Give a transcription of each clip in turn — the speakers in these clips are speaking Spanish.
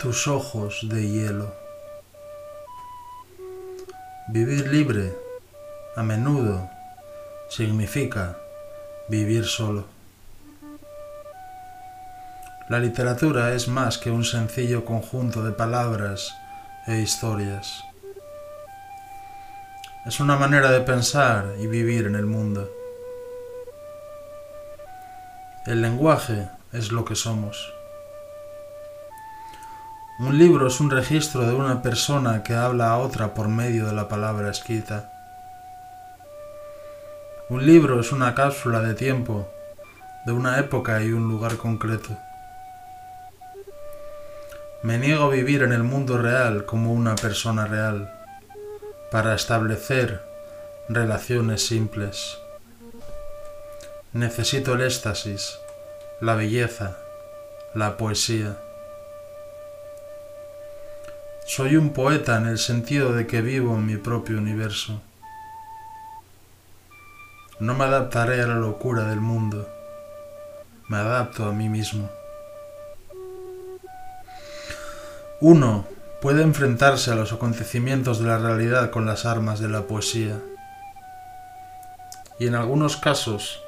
tus ojos de hielo. Vivir libre a menudo significa vivir solo. La literatura es más que un sencillo conjunto de palabras e historias. Es una manera de pensar y vivir en el mundo. El lenguaje es lo que somos. Un libro es un registro de una persona que habla a otra por medio de la palabra escrita. Un libro es una cápsula de tiempo, de una época y un lugar concreto. Me niego a vivir en el mundo real como una persona real, para establecer relaciones simples. Necesito el éxtasis, la belleza, la poesía. Soy un poeta en el sentido de que vivo en mi propio universo. No me adaptaré a la locura del mundo, me adapto a mí mismo. Uno puede enfrentarse a los acontecimientos de la realidad con las armas de la poesía y en algunos casos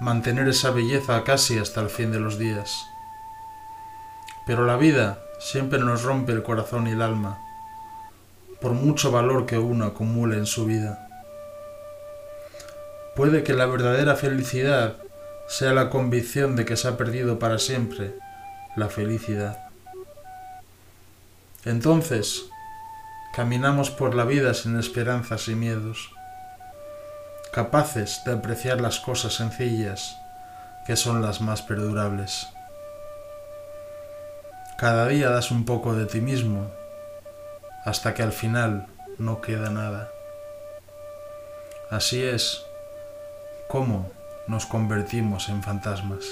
mantener esa belleza casi hasta el fin de los días. Pero la vida siempre nos rompe el corazón y el alma, por mucho valor que uno acumule en su vida. Puede que la verdadera felicidad sea la convicción de que se ha perdido para siempre la felicidad. Entonces, caminamos por la vida sin esperanzas y miedos, capaces de apreciar las cosas sencillas que son las más perdurables. Cada día das un poco de ti mismo hasta que al final no queda nada. Así es como nos convertimos en fantasmas.